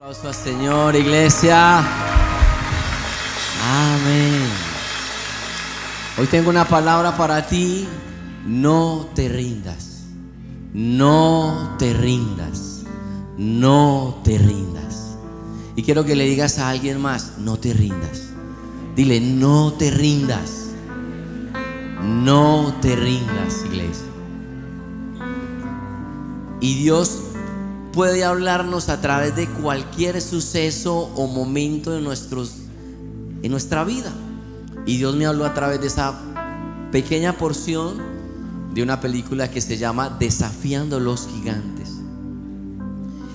Señor, iglesia. Amén. Hoy tengo una palabra para ti. No te rindas. No te rindas. No te rindas. Y quiero que le digas a alguien más, no te rindas. Dile, no te rindas. No te rindas, iglesia. Y Dios puede hablarnos a través de cualquier suceso o momento de nuestros, en nuestra vida. Y Dios me habló a través de esa pequeña porción de una película que se llama Desafiando los Gigantes.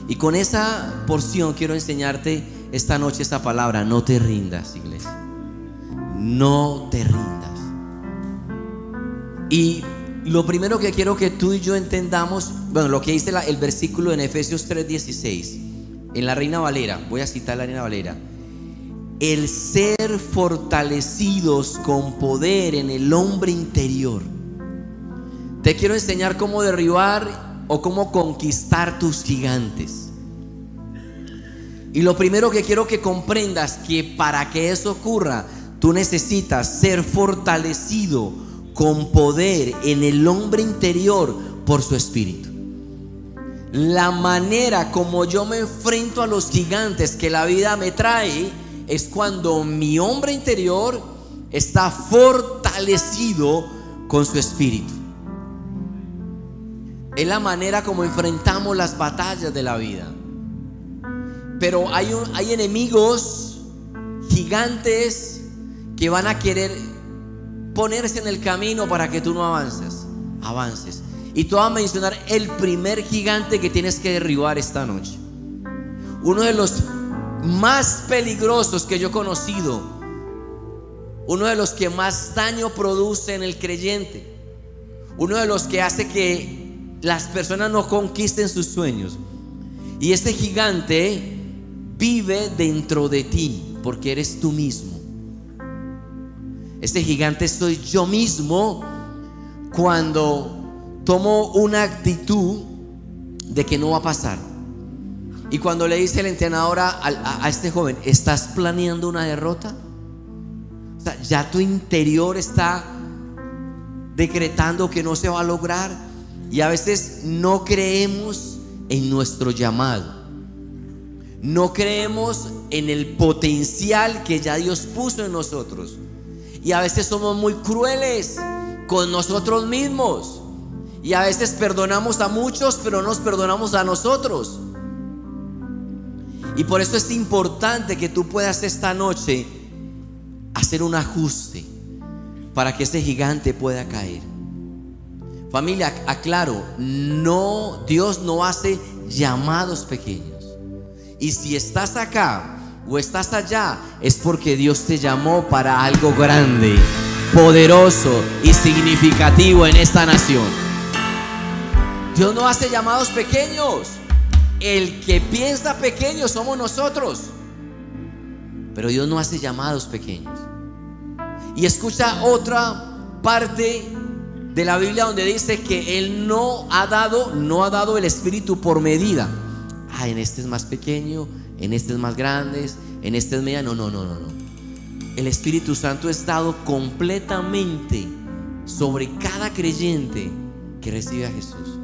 Y con esa porción quiero enseñarte esta noche esa palabra, no te rindas, iglesia. No te rindas. Y lo primero que quiero que tú y yo entendamos, bueno, lo que dice el versículo en Efesios 3:16, en la Reina Valera, voy a citar la Reina Valera, el ser fortalecidos con poder en el hombre interior. Te quiero enseñar cómo derribar o cómo conquistar tus gigantes. Y lo primero que quiero que comprendas que para que eso ocurra, tú necesitas ser fortalecido con poder en el hombre interior por su espíritu. La manera como yo me enfrento a los gigantes que la vida me trae es cuando mi hombre interior está fortalecido con su espíritu. Es la manera como enfrentamos las batallas de la vida. Pero hay, hay enemigos gigantes que van a querer ponerse en el camino para que tú no avances. Avances. Y te voy a mencionar el primer gigante que tienes que derribar esta noche. Uno de los más peligrosos que yo he conocido. Uno de los que más daño produce en el creyente. Uno de los que hace que las personas no conquisten sus sueños. Y este gigante vive dentro de ti porque eres tú mismo. Este gigante soy yo mismo cuando tomo una actitud de que no va a pasar. Y cuando le dice el entrenador a, a- a este joven, ¿estás planeando una derrota? O sea, ya tu interior está decretando que no se va a lograr. Y a veces no creemos en nuestro llamado. No creemos en el potencial que ya Dios puso en nosotros. Y a veces somos muy crueles con nosotros mismos. Y a veces perdonamos a muchos, pero no nos perdonamos a nosotros. Y por eso es importante que tú puedas esta noche hacer un ajuste para que ese gigante pueda caer. Familia, aclaro, no Dios no hace llamados pequeños. Y si estás acá o estás allá, es porque Dios te llamó para algo grande, poderoso y significativo en esta nación. Dios no hace llamados pequeños. El que piensa pequeño somos nosotros. Pero Dios no hace llamados pequeños. Y escucha otra parte de la Biblia donde dice que Él no ha dado, no ha dado el Espíritu por medida. Ah, en este es más pequeño, en este es más grande, en este es mediano. No, no, no, no. El Espíritu Santo es dado completamente sobre cada creyente que recibe a Jesús.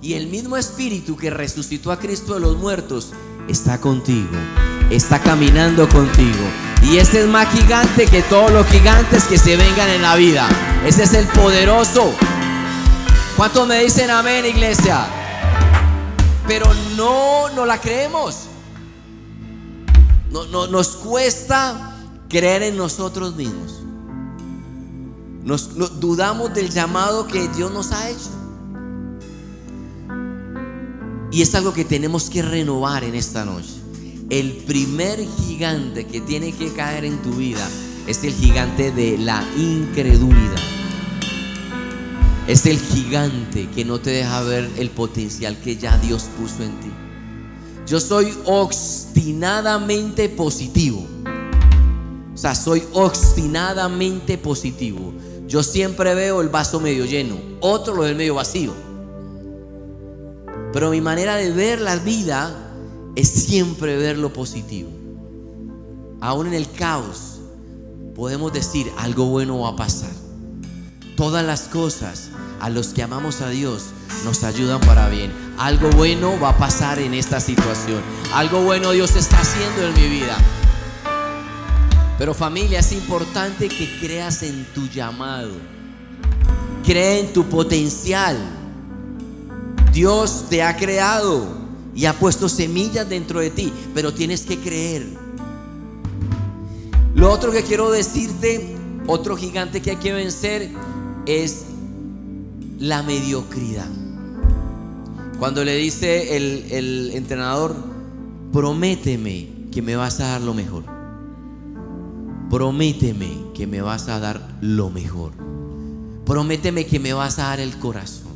Y el mismo Espíritu que resucitó a Cristo de los muertos está contigo, está caminando contigo. Y este es más gigante que todos los gigantes que se vengan en la vida. Ese es el poderoso. ¿Cuántos me dicen amén, iglesia? Pero no, no la creemos. No, no- nos cuesta creer en nosotros mismos. Nos, no- dudamos del llamado que Dios nos ha hecho. Y es algo que tenemos que renovar en esta noche. El primer gigante que tiene que caer en tu vida es el gigante de la incredulidad. Es el gigante que no te deja ver el potencial que ya Dios puso en ti. Yo soy obstinadamente positivo. O sea, soy obstinadamente positivo. Yo siempre veo el vaso medio lleno, otro lo ve medio vacío. Pero mi manera de ver la vida es siempre ver lo positivo. Aún en el caos podemos decir algo bueno va a pasar. Todas las cosas a los que amamos a Dios nos ayudan para bien. Algo bueno va a pasar en esta situación. Algo bueno Dios está haciendo en mi vida. Pero familia, es importante que creas en tu llamado. Cree en tu potencial. Dios te ha creado y ha puesto semillas dentro de ti, pero tienes que creer. Lo otro que quiero decirte, otro gigante que hay que vencer es la mediocridad. Cuando le dice el, el entrenador, prométeme que me vas a dar lo mejor. Prométeme que me vas a dar lo mejor. Prométeme que me vas a dar el corazón.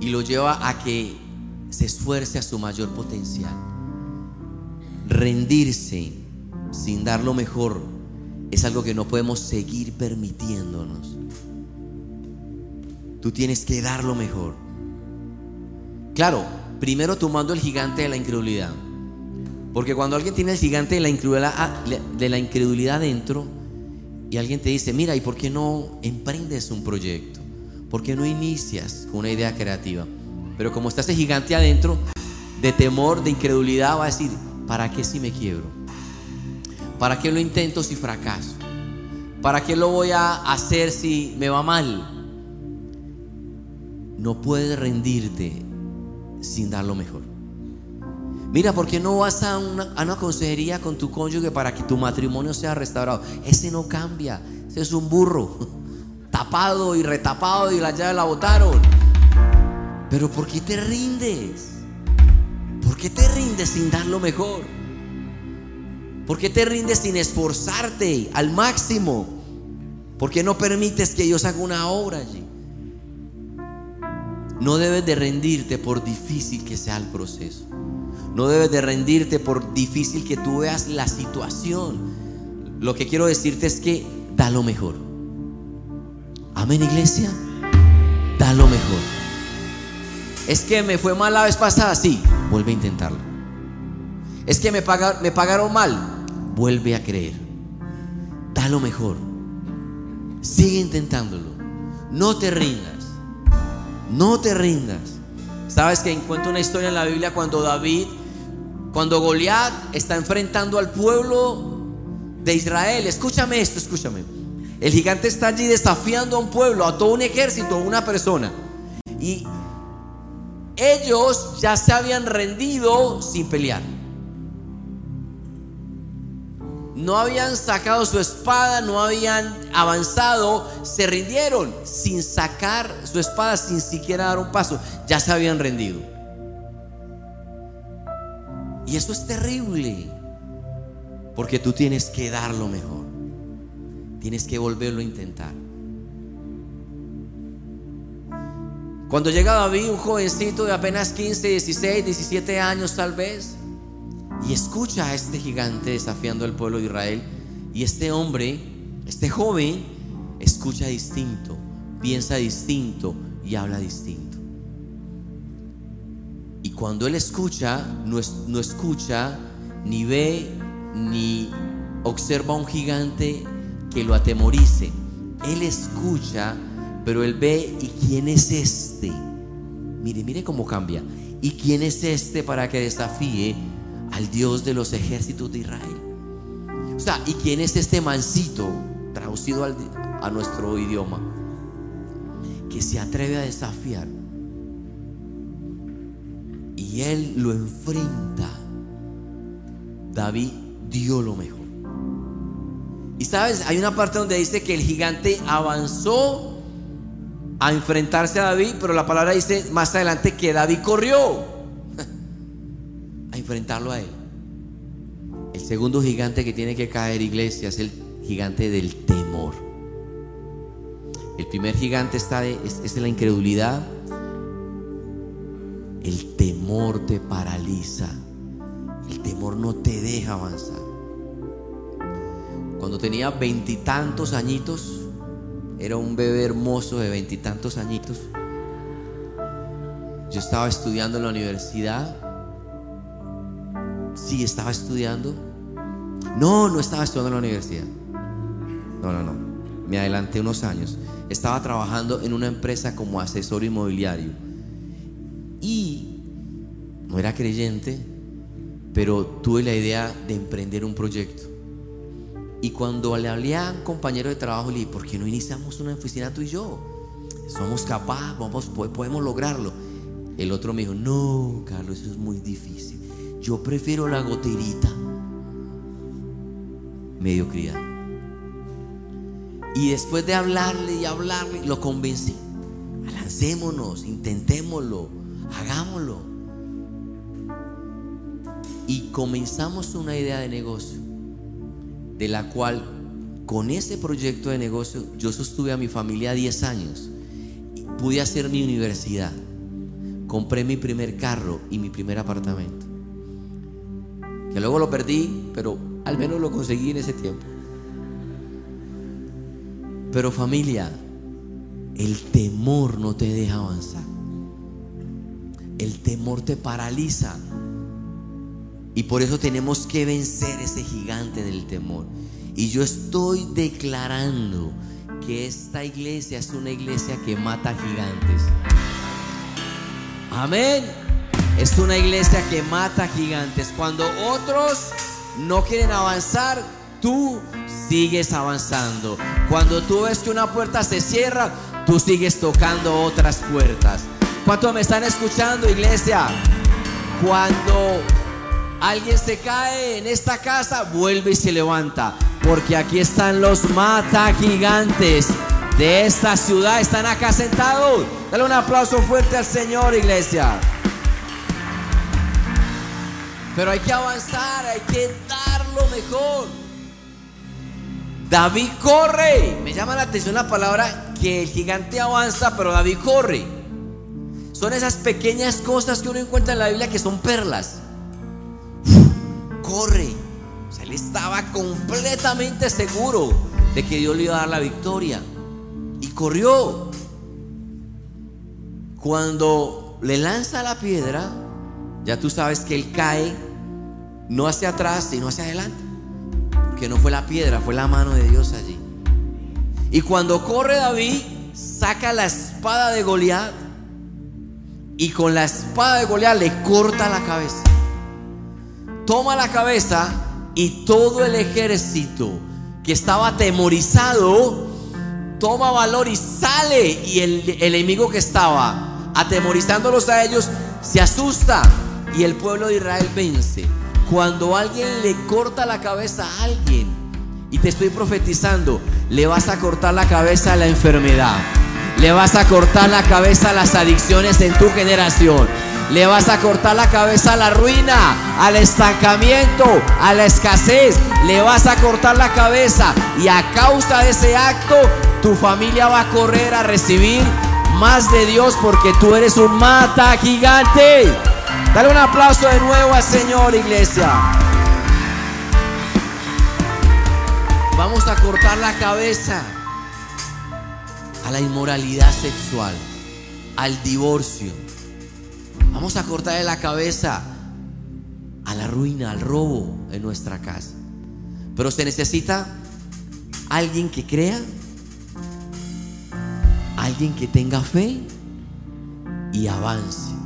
Y lo lleva a que se esfuerce a su mayor potencial. Rendirse sin dar lo mejor es algo que no podemos seguir permitiéndonos. Tú tienes que dar lo mejor. Claro, primero tomando el gigante de la incredulidad. Porque cuando alguien tiene el gigante de la incredulidad, ah, de la incredulidad dentro y alguien te dice, mira, ¿y por qué no emprendes un proyecto? ¿Por qué no inicias con una idea creativa? Pero como está ese gigante adentro, de temor, de incredulidad, va a decir, ¿para qué si me quiebro? ¿Para qué lo intento si fracaso? ¿Para qué lo voy a hacer si me va mal? No puedes rendirte sin dar lo mejor. Mira, ¿por qué no vas a una, consejería con tu cónyuge para que tu matrimonio sea restaurado? Ese no cambia, ese es un burro, tapado y retapado y la llave la botaron. Pero ¿por qué te rindes? ¿Por qué te rindes sin dar lo mejor? ¿Por qué te rindes sin esforzarte al máximo? ¿Por qué no permites que Dios haga una obra allí? No debes de rendirte por difícil que sea el proceso. No debes de rendirte por difícil que tú veas la situación. Lo que quiero decirte es que da lo mejor. Amén, iglesia. Da lo mejor. Es que me fue mal la vez pasada, sí, vuelve a intentarlo. Es que me, me pagaron mal, vuelve a creer. Da lo mejor. Sigue intentándolo. No te rindas. No te rindas. Sabes que encuentro una historia en la Biblia cuando David, cuando Goliat está enfrentando al pueblo de Israel. Escúchame esto, escúchame. El gigante está allí desafiando a un pueblo, a todo un ejército, a una persona. Y ellos ya se habían rendido sin pelear. No habían sacado su espada, no habían avanzado, se rindieron sin sacar su espada, sin siquiera dar un paso, ya se habían rendido. Y eso es terrible, porque tú tienes que dar lo mejor, tienes que volverlo a intentar. Cuando llega David, un jovencito de apenas 15, 16, 17 años tal vez, y escucha a este gigante desafiando al pueblo de Israel. Y este hombre, este joven, escucha distinto, piensa distinto y habla distinto. Y cuando él escucha, no, no escucha, ni ve, ni observa a un gigante que lo atemorice. Él escucha, pero él ve, ¿y quién es este? Mire, mire cómo cambia. ¿Y quién es este para que desafíe al Dios de los ejércitos de Israel. O sea, ¿y quién es este mancito, traducido a nuestro idioma, que se atreve a desafiar? Y él lo enfrenta. David dio lo mejor. Y sabes, hay una parte donde dice que el gigante avanzó a enfrentarse a David, pero la palabra dice más adelante que David corrió enfrentarlo a Él. El segundo gigante que tiene que caer, iglesia, es el gigante del temor. El primer gigante está de, es, es la incredulidad. El temor te paraliza. El temor no te deja avanzar. Cuando tenía veintitantos añitos, era un bebé hermoso de veintitantos añitos. Yo estaba estudiando en la universidad Sí, estaba estudiando. No, no estaba estudiando en la universidad. No, no, no. Me adelanté unos años. Estaba trabajando en una empresa como asesor inmobiliario. Y no era creyente, pero tuve la idea de emprender un proyecto. Y cuando le hablé a un compañero de trabajo, le dije, ¿por qué no iniciamos una oficina tú y yo? Somos capaces, vamos, podemos lograrlo. El otro me dijo, no, Carlos, eso es muy difícil. Yo prefiero la goterita. Mediocridad. Y después de hablarle y hablarle, lo convencí. Lancémonos, intentémoslo, hagámoslo. Y comenzamos una idea de negocio, de la cual con ese proyecto de negocio yo sostuve a mi familia 10 años. Pude hacer mi universidad. Compré mi primer carro y mi primer apartamento. Que luego lo perdí, pero al menos lo conseguí en ese tiempo. Pero familia, el temor no te deja avanzar. El temor te paraliza. Y por eso tenemos que vencer ese gigante del temor. Y yo estoy declarando que esta iglesia es una iglesia que mata gigantes. Amén. Es una iglesia que mata gigantes. Cuando otros no quieren avanzar, tú sigues avanzando. Cuando tú ves que una puerta se cierra, tú sigues tocando otras puertas. ¿Cuántos me están escuchando, iglesia? Cuando alguien se cae en esta casa, vuelve y se levanta. Porque aquí están los mata gigantes de esta ciudad. Están acá sentados. Dale un aplauso fuerte al Señor, iglesia. Pero hay que avanzar, hay que dar lo mejor. David corre. Me llama la atención la palabra que el gigante avanza, pero David corre. Son esas pequeñas cosas que uno encuentra en la Biblia que son perlas. corre. Él estaba completamente seguro de que Dios le iba a dar la victoria. Y corrió. Cuando le lanza la piedra, ya tú sabes que él cae no hacia atrás, sino hacia adelante que no fue la piedra, fue la mano de Dios allí. Y cuando corre David, saca la espada de Goliat y con la espada de Goliat le corta la cabeza. Toma la cabeza y todo el ejército que estaba atemorizado toma valor y sale y el, el enemigo que estaba atemorizándolos a ellos se asusta y el pueblo de Israel vence. Cuando alguien le corta la cabeza a alguien, y te estoy profetizando, le vas a cortar la cabeza a la enfermedad. Le vas a cortar la cabeza a las adicciones en tu generación. Le vas a cortar la cabeza a la ruina, al estancamiento, a la escasez. Le vas a cortar la cabeza. Y a causa de ese acto, tu familia va a correr a recibir más de Dios porque tú eres un mata gigante. Dale un aplauso de nuevo al Señor, iglesia. Vamos a cortar la cabeza a la inmoralidad sexual, al divorcio. Vamos a cortarle la cabeza a la ruina, al robo en nuestra casa. Pero se necesita alguien que crea, alguien que tenga fe y avance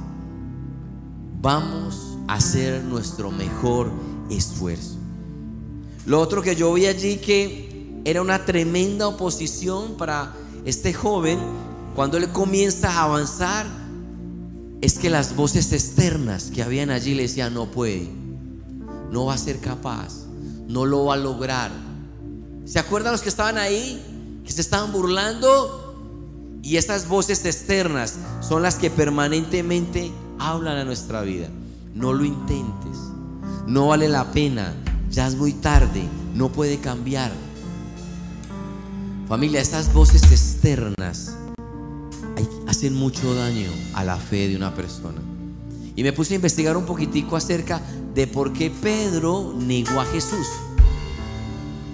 vamos a hacer nuestro mejor esfuerzo. Lo otro que yo vi allí que era una tremenda oposición para este joven cuando él comienza a avanzar es que las voces externas que habían allí le decían no puede, no va a ser capaz, no lo va a lograr. ¿Se acuerdan los que estaban ahí? Que se estaban burlando. Y esas voces externas son las que permanentemente hablan a nuestra vida. No lo intentes. No vale la pena. Ya es muy tarde. No puede cambiar. Familia, estas voces externas hacen mucho daño a la fe de una persona. Y me puse a investigar un poquitico acerca de por qué Pedro negó a Jesús.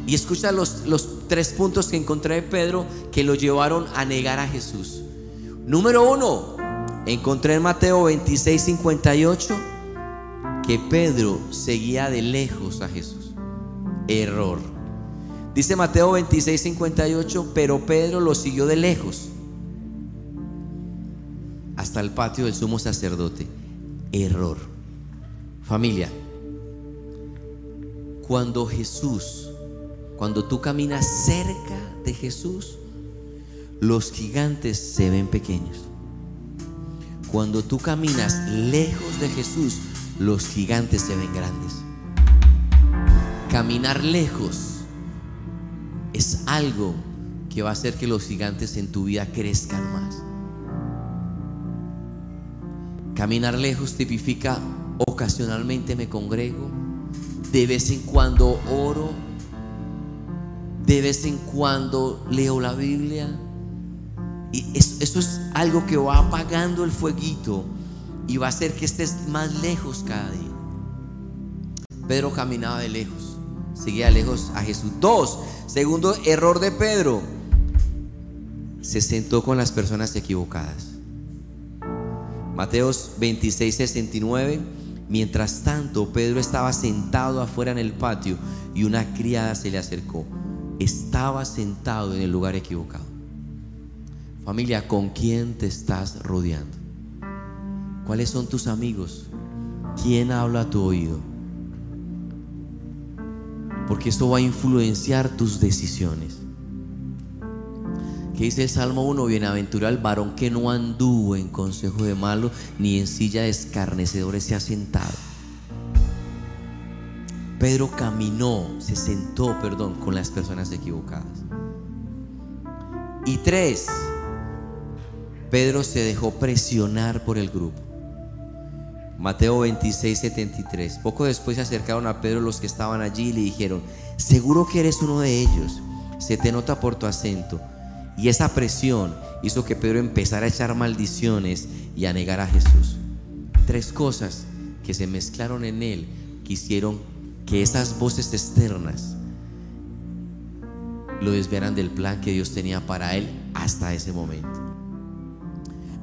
Y escucha los, los tres puntos que encontré de Pedro que lo llevaron a negar a Jesús. Número uno, Encontré en Mateo 26, 58 que Pedro seguía de lejos a Jesús. Error. Dice Mateo 26, 58, pero Pedro lo siguió de lejos hasta el patio del sumo sacerdote. Error. Familia, cuando Jesús, cuando tú caminas cerca de Jesús, los gigantes se ven pequeños. Cuando tú caminas lejos de Jesús, los gigantes se ven grandes. Caminar lejos es algo que va a hacer que los gigantes en tu vida crezcan más. Caminar lejos tipifica ocasionalmente me congrego, de vez en cuando oro, de vez en cuando leo la Biblia. Y eso, es algo que va apagando el fueguito y va a hacer que estés más lejos cada día. Pedro caminaba de lejos, seguía lejos a Jesús. Dos, segundo error de Pedro, se sentó con las personas equivocadas. Mateos 26, 69. Mientras tanto, Pedro estaba sentado afuera en el patio y una criada se le acercó. Estaba sentado en el lugar equivocado. Familia, ¿con quién te estás rodeando? ¿Cuáles son tus amigos? ¿Quién habla a tu oído? Porque esto va a influenciar tus decisiones dice el Salmo 1, bienaventurado el varón que no anduvo en consejo de malo, ni en silla de escarnecedores se ha sentado. Pedro caminó, se sentó, perdón, con las personas equivocadas. Y tres, Pedro se dejó presionar por el grupo. Mateo 26, 73. Poco después se acercaron a Pedro los que estaban allí y le dijeron, seguro que eres uno de ellos, se te nota por tu acento. Y esa presión hizo que Pedro empezara a echar maldiciones y a negar a Jesús. Tres cosas que se mezclaron en él que hicieron que esas voces externas lo desviaran del plan que Dios tenía para él hasta ese momento.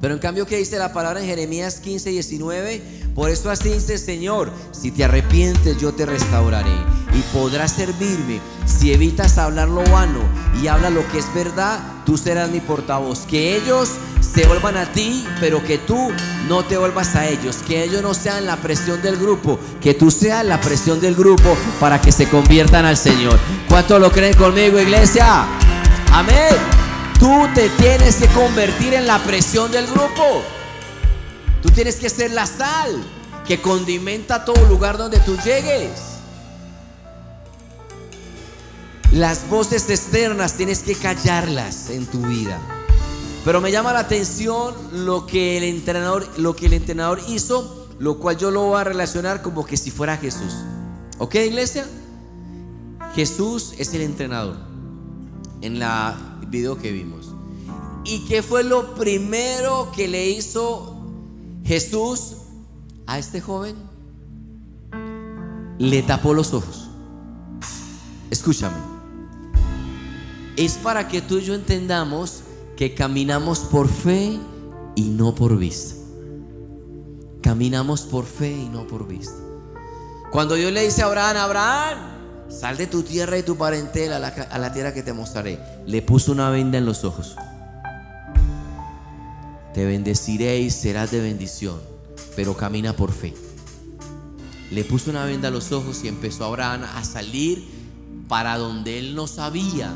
Pero en cambio, ¿qué dice la palabra en Jeremías 15, 19? Por eso así dice Señor, si te arrepientes yo te restauraré y podrás servirme. Si evitas hablar lo vano y habla lo que es verdad, tú serás mi portavoz. Que ellos se vuelvan a ti, pero que tú no te vuelvas a ellos. Que ellos no sean la presión del grupo, que tú seas la presión del grupo para que se conviertan al Señor. ¿Cuánto lo creen conmigo, iglesia? Amén. Tú te tienes que convertir en la presión del grupo. Tú tienes que ser la sal que condimenta todo lugar donde tú llegues. Las voces externas tienes que callarlas en tu vida. Pero me llama la atención lo que el entrenador, lo que el entrenador hizo, lo cual yo lo voy a relacionar como que si fuera Jesús. ¿Ok, iglesia? Jesús es el entrenador en la video que vimos. ¿Y qué fue lo primero que le hizo Jesús a este joven? Le tapó los ojos. Escúchame. Es para que tú y yo entendamos que caminamos por fe y no por vista. Caminamos por fe y no por vista. Cuando Dios le dice a Abraham, Abraham, sal de tu tierra y tu parentela a la, a la tierra que te mostraré, le puso una venda en los ojos. Te bendeciré y serás de bendición, pero camina por fe. Le puso una venda a los ojos y empezó Abraham a salir para donde él no sabía,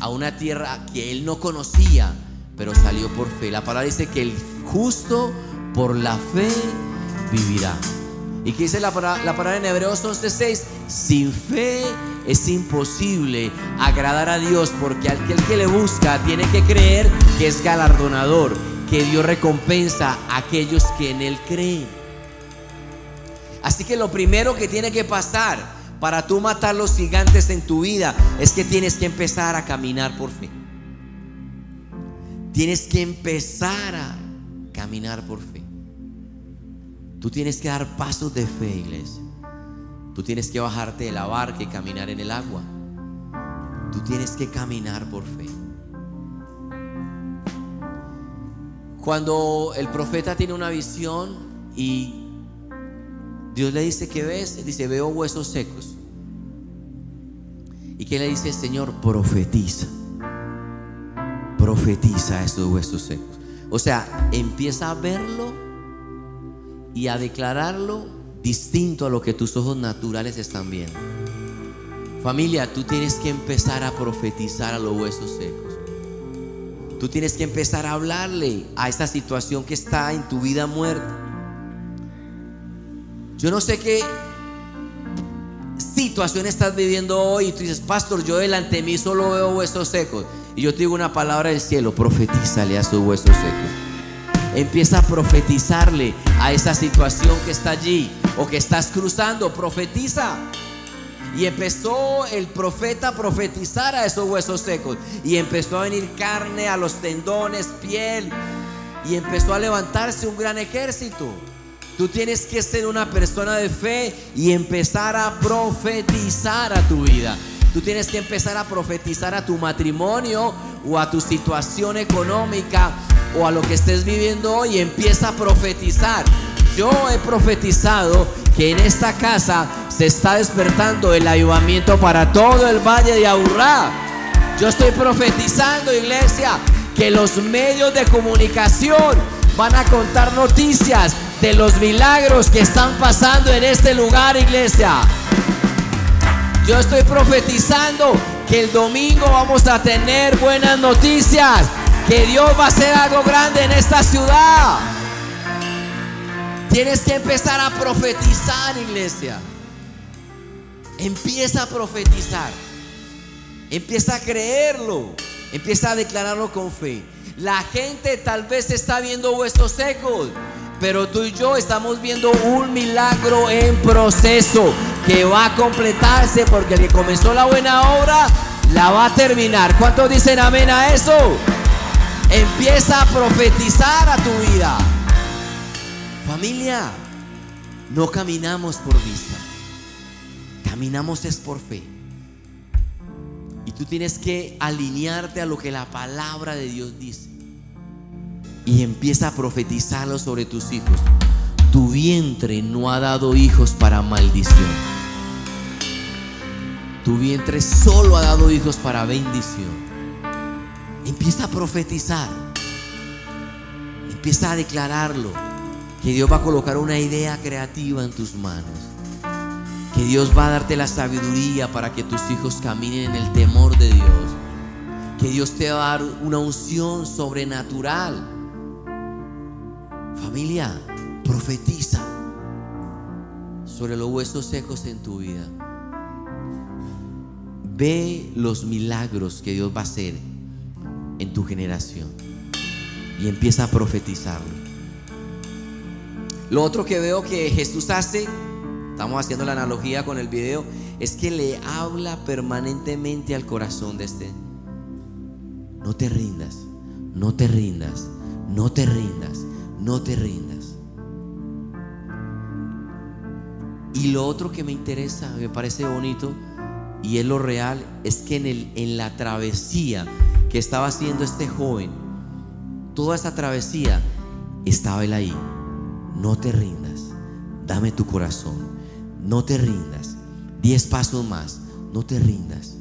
a una tierra que él no conocía, pero salió por fe. La palabra dice que el justo por la fe vivirá. ¿Y qué dice la, la palabra en Hebreos 11:6? Sin fe es imposible agradar a Dios porque aquel que le busca tiene que creer que es galardonador que Dios recompensa a aquellos que en Él creen. Así que lo primero que tiene que pasar para tú matar los gigantes en tu vida es que tienes que empezar a caminar por fe. Tienes que empezar a caminar por fe. Tú tienes que dar pasos de fe, iglesia. Tú tienes que bajarte de la barca y caminar en el agua. Tú tienes que caminar por fe. Cuando el profeta tiene una visión y Dios le dice, ¿qué ves? Dice, veo huesos secos. ¿Y qué le dice el Señor? Profetiza. Profetiza esos huesos secos. O sea, empieza a verlo y a declararlo distinto a lo que tus ojos naturales están viendo. Familia, tú tienes que empezar a profetizar a los huesos secos. Tú tienes que empezar a hablarle a esa situación que está en tu vida muerta. Yo no sé qué situación estás viviendo hoy y tú dices, pastor, yo delante de mí solo veo huesos secos. Y yo te digo una palabra del cielo, profetízale a sus huesos secos. Empieza a profetizarle a esa situación que está allí o que estás cruzando. Profetiza. Y empezó el profeta a profetizar a esos huesos secos. Y empezó a venir carne a los tendones, piel. Y empezó a levantarse un gran ejército. Tú tienes que ser una persona de fe y empezar a profetizar a tu vida. Tú tienes que empezar a profetizar a tu matrimonio o a tu situación económica o a lo que estés viviendo hoy. Empieza a profetizar. Yo he profetizado que en esta casa se está despertando el avivamiento para todo el valle de Aburrá. Yo estoy profetizando, iglesia, que los medios de comunicación van a contar noticias de los milagros que están pasando en este lugar, iglesia. Yo estoy profetizando que el domingo vamos a tener buenas noticias, que Dios va a hacer algo grande en esta ciudad. Tienes que empezar a profetizar, iglesia. Empieza a profetizar. Empieza a creerlo. Empieza a declararlo con fe. La gente tal vez está viendo huesos secos, pero tú y yo estamos viendo un milagro en proceso que va a completarse porque el que comenzó la buena obra la va a terminar. ¿Cuántos dicen amén a eso? Empieza a profetizar a tu vida. Familia, no caminamos por vista. Caminamos es por fe. Y tú tienes que alinearte a lo que la palabra de Dios dice. Y empieza a profetizarlo sobre tus hijos. Tu vientre no ha dado hijos para maldición. Tu vientre solo ha dado hijos para bendición. Empieza a profetizar. Empieza a declararlo. Que Dios va a colocar una idea creativa en tus manos. Que Dios va a darte la sabiduría para que tus hijos caminen en el temor de Dios. Que Dios te va a dar una unción sobrenatural. Familia, profetiza sobre los huesos secos en tu vida. Ve los milagros que Dios va a hacer en tu generación y empieza a profetizarlo. Lo otro que veo que Jesús hace, estamos haciendo la analogía con el video, es que le habla permanentemente al corazón de este. No te rindas, no te rindas, no te rindas, no te rindas. Y lo otro que me interesa, me parece bonito, y es lo real, es que en, el, en la travesía que estaba haciendo este joven, toda esa travesía, estaba él ahí no te rindas, dame tu corazón, no te rindas, diez pasos más, no te rindas.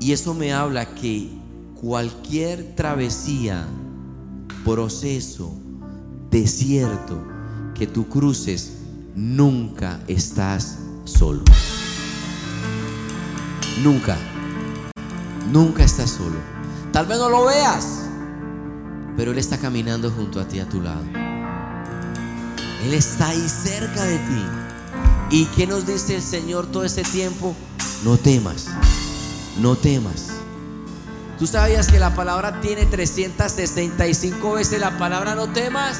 Y eso me habla que cualquier travesía, proceso, desierto que tú cruces, nunca estás solo. Nunca, nunca estás solo. Tal vez no lo veas, pero Él está caminando junto a ti, a tu lado. Él está ahí cerca de ti. ¿Y qué nos dice el Señor todo ese tiempo? No temas, no temas. ¿Tú sabías que la palabra tiene 365 veces la palabra no temas?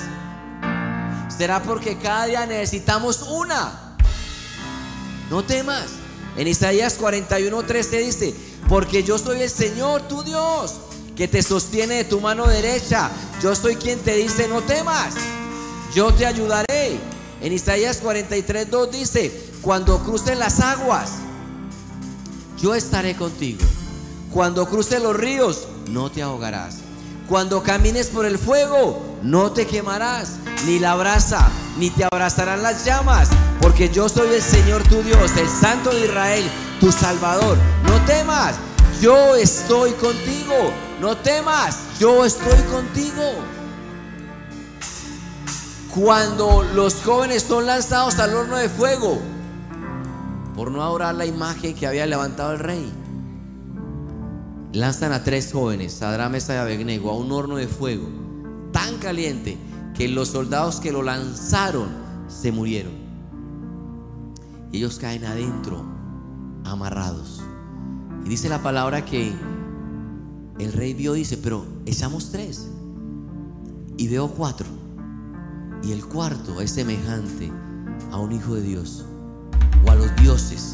¿Será porque cada día necesitamos una? No temas. En Isaías 41, 13 dice, porque yo soy el Señor, tu Dios que te sostiene de tu mano derecha. Yo soy quien te dice, no temas, yo te ayudaré. En Isaías 43, 2 dice, cuando crucen las aguas, yo estaré contigo. Cuando crucen los ríos, no te ahogarás. Cuando camines por el fuego, no te quemarás, ni la brasa ni te abrazarán las llamas, porque yo soy el Señor tu Dios, el Santo de Israel, tu Salvador. No temas, yo estoy contigo. No temas, yo estoy contigo. Cuando los jóvenes son lanzados al horno de fuego, por no adorar la imagen que había levantado el rey, lanzan a tres jóvenes, Sadra, Mesa y Abednego, a un horno de fuego tan caliente que los soldados que lo lanzaron se murieron. Ellos caen adentro, amarrados. Y dice la palabra que el rey vio, dice, pero echamos tres. Y veo cuatro. Y el cuarto es semejante a un hijo de Dios o a los dioses.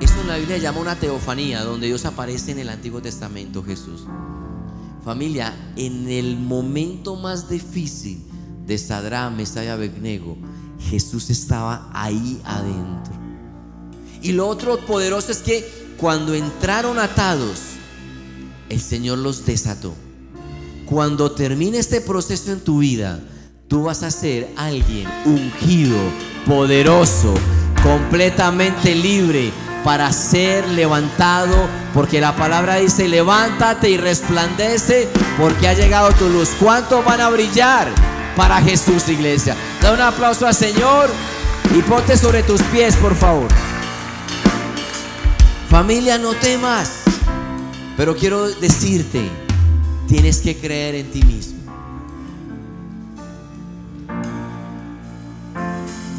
Esto en la Biblia llama una teofanía, donde Dios aparece en el Antiguo Testamento, Jesús. Familia, en el momento más difícil de Sadrán, Mesaya y Abednego, Jesús estaba ahí adentro. Y lo otro poderoso es que cuando entraron atados, el Señor los desató. Cuando termine este proceso en tu vida, tú vas a ser alguien ungido, poderoso, completamente libre para ser levantado, porque la palabra dice, levántate y resplandece, porque ha llegado tu luz. ¿Cuántos van a brillar para Jesús, iglesia? Da un aplauso al Señor y ponte sobre tus pies, por favor. Familia, no temas, pero quiero decirte, tienes que creer en ti mismo.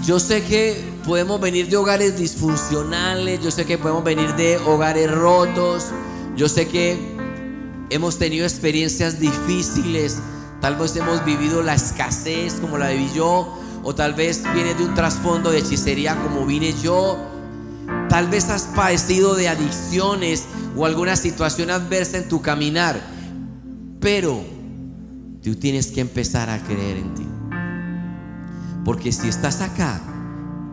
Yo sé que podemos venir de hogares disfuncionales, yo sé que podemos venir de hogares rotos, yo sé que hemos tenido experiencias difíciles, tal vez hemos vivido la escasez como la viví yo, o tal vez vienes de un trasfondo de hechicería como vine yo, tal vez has padecido de adicciones o alguna situación adversa en tu caminar, pero tú tienes que empezar a creer en ti. Porque si estás acá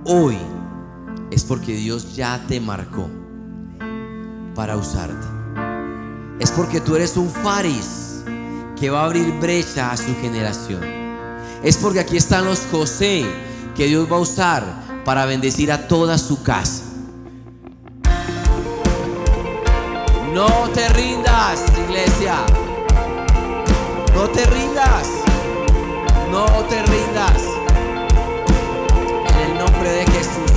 hoy, es porque Dios ya te marcó para usarte. Es porque tú eres un faris que va a abrir brecha a su generación. Es porque aquí están los José que Dios va a usar para bendecir a toda su casa. No te rindas, iglesia. No te rindas. No te rindas nombre de Jesús.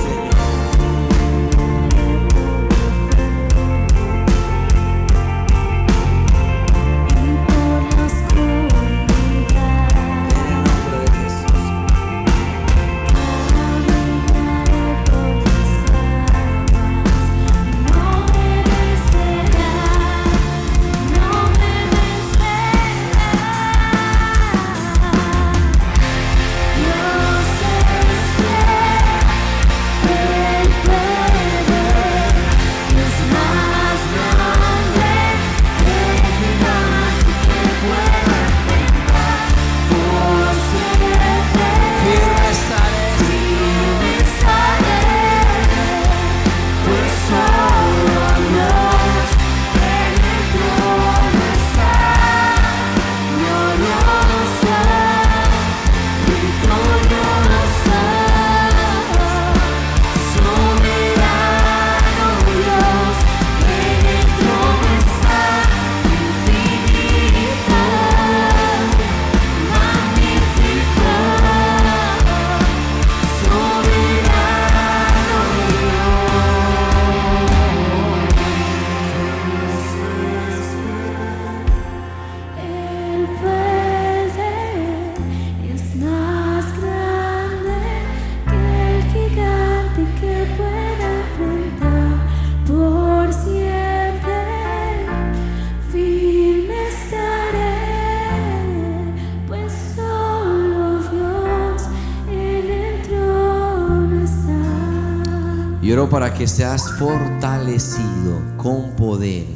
Para que seas fortalecido con poder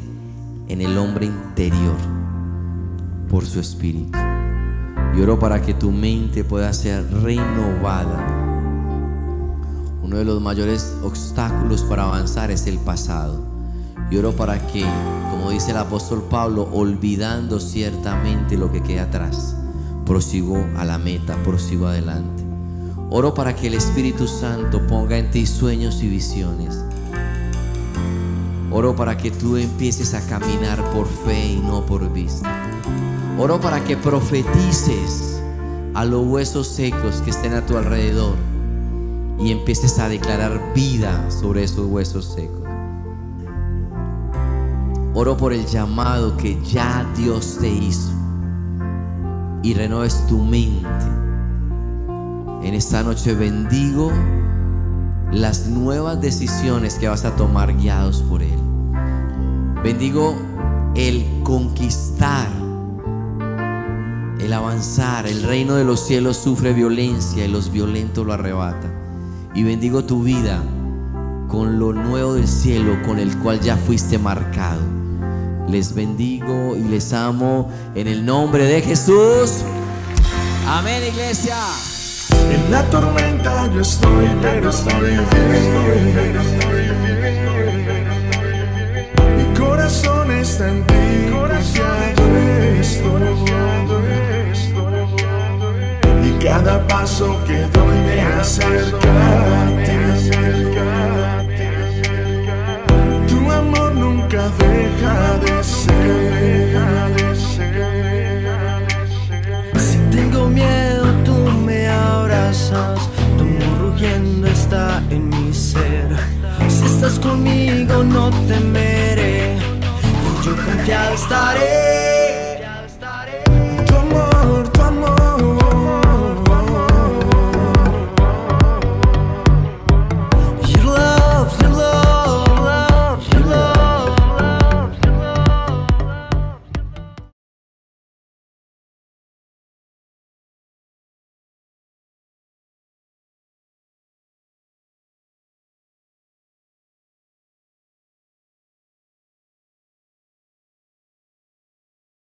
en el hombre interior por su espíritu. Y para que tu mente pueda ser renovada. Uno de los mayores obstáculos para avanzar es el pasado. Y oro para que, como dice el apóstol Pablo, olvidando ciertamente lo que queda atrás, prosigo a la meta, prosigo adelante. Oro para que el Espíritu Santo ponga en ti sueños y visiones. Oro para que tú empieces a caminar por fe y no por vista. Oro para que profetices a los huesos secos que estén a tu alrededor y empieces a declarar vida sobre esos huesos secos. Oro por el llamado que ya Dios te hizo y renoves tu mente. En esta noche bendigo las nuevas decisiones que vas a tomar guiados por Él. Bendigo el conquistar, el avanzar. El reino de los cielos sufre violencia y los violentos lo arrebatan. Y bendigo tu vida con lo nuevo del cielo con el cual ya fuiste marcado. Les bendigo y les amo en el nombre de Jesús. Amén, iglesia. En la tormenta yo estoy, pero estoy bien. Mi corazón está en ti. Y cada paso que doy me acerca conmigo, no temeré. Y yo confiado estaré.